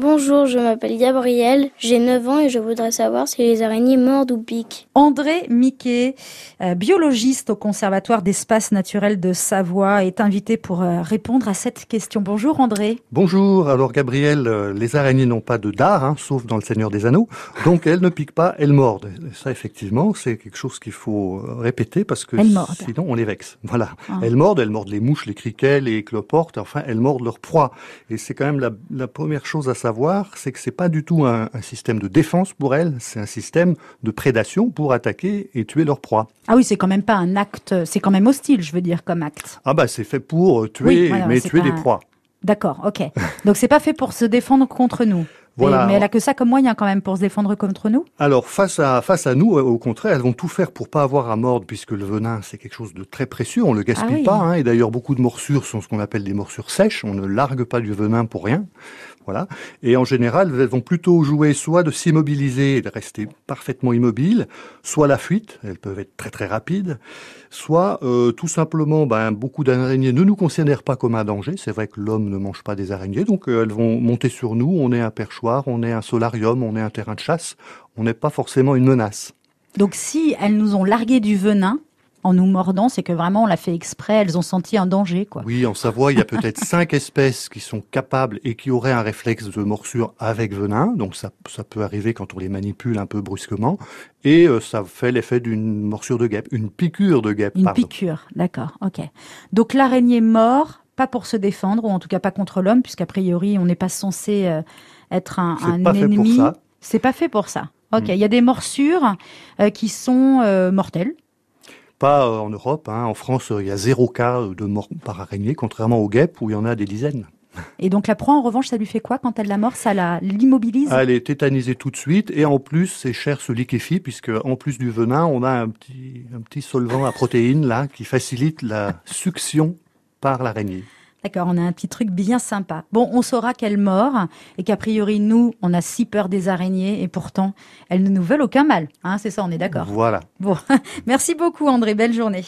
Bonjour, je m'appelle Gabriel, j'ai 9 ans et je voudrais savoir si les araignées mordent ou piquent. André Miquet, euh, biologiste au Conservatoire d'espace naturel de Savoie, est invité pour euh, répondre à cette question. Bonjour André. Bonjour, alors Gabriel, euh, les araignées n'ont pas de dard, hein, sauf dans le Seigneur des Anneaux, donc elles ne piquent pas, elles mordent. Ça effectivement, c'est quelque chose qu'il faut répéter parce que sinon on les vexe. Voilà, ah. elles mordent, elles mordent les mouches, les criquets, les cloportes, enfin elles mordent leur proie. Et c'est quand même la, la première chose à savoir, c'est que c'est pas du tout un, système de défense pour elles, c'est un système de prédation pour attaquer et tuer leur proie. Ah oui, c'est quand même pas un acte, c'est quand même hostile, je veux dire, comme acte. Ah bah c'est fait pour euh, tuer, mais tuer des proies. D'accord, ok. Donc c'est pas fait pour se défendre contre nous. Mais, elle a que ça comme moyen quand même pour se défendre contre nous? Alors face à face à nous, au contraire, elles vont tout faire pour pas avoir à mordre puisque le venin c'est quelque chose de très précieux, on le gaspille ah pas. Hein, et d'ailleurs beaucoup de morsures sont ce qu'on appelle des morsures sèches, on ne largue pas du venin pour rien. Et en général, elles vont plutôt jouer soit de s'immobiliser et de rester parfaitement immobiles, soit la fuite, elles peuvent être très très rapides, soit euh, tout simplement, ben, beaucoup d'araignées ne nous considèrent pas comme un danger. C'est vrai que l'homme ne mange pas des araignées, donc euh, elles vont monter sur nous, on est un perchoir, on est un solarium, on est un terrain de chasse, on n'est pas forcément une menace. Donc si elles nous ont largué du venin, en nous mordant, c'est que vraiment on l'a fait exprès, elles ont senti un danger. Quoi. Oui, en Savoie, il y a peut-être cinq espèces qui sont capables et qui auraient un réflexe de morsure avec venin, donc ça, ça peut arriver quand on les manipule un peu brusquement, et euh, ça fait l'effet d'une morsure de guêpe, une piqûre de guêpe. Une piqûre, d'accord, ok. Donc l'araignée mord, pas pour se défendre, ou en tout cas pas contre l'homme, puisqu'a priori on n'est pas censé euh, être un, un pas ennemi. Fait pour ça. C'est pas fait pour ça. Ok, mm. il y a des morsures euh, qui sont mortelles pas euh, en Europe. Hein. En France, il y a zéro cas de mort par araignée, contrairement aux guêpes où il y en a des dizaines. Et donc la proie, en revanche, ça lui fait quoi quand elle la mord? Ça l'immobilise? Elle est tétanisée tout de suite et en plus, ses chairs se liquéfient puisque en plus du venin, on a un petit, un petit solvant à protéines là qui facilite la succion par l'araignée. D'accord, on a un petit truc bien sympa. Bon, on saura qu'elle mord et qu'a priori, nous, on a si peur des araignées et pourtant, elles ne nous veulent aucun mal. Hein, c'est ça, on est d'accord. Voilà. Bon, merci beaucoup André, belle journée.